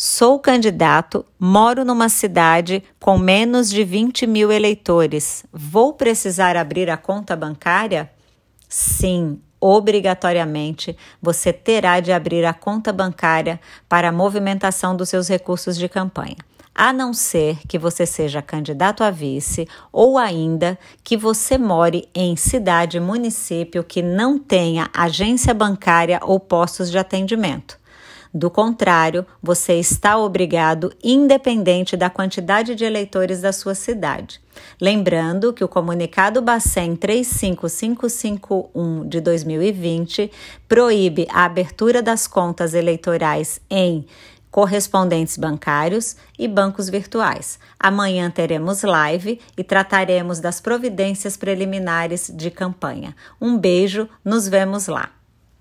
Sou candidato, moro numa cidade com menos de 20 mil eleitores. Vou precisar abrir a conta bancária? Sim, obrigatoriamente você terá de abrir a conta bancária para a movimentação dos seus recursos de campanha. A não ser que você seja candidato a vice ou ainda que você more em cidade, município que não tenha agência bancária ou postos de atendimento. Do contrário, você está obrigado, independente da quantidade de eleitores da sua cidade. Lembrando que o comunicado Bacen 35551 de 2020 proíbe a abertura das contas eleitorais em correspondentes bancários e bancos virtuais. Amanhã teremos live e trataremos das providências preliminares de campanha. Um beijo, nos vemos lá.